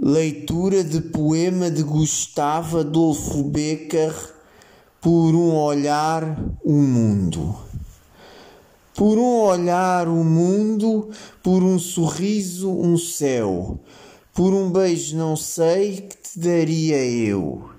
Leitura de poema de Gustavo Adolfo Becker Por um olhar o mundo. Por um olhar o mundo, por um sorriso um céu, por um beijo não sei que te daria eu.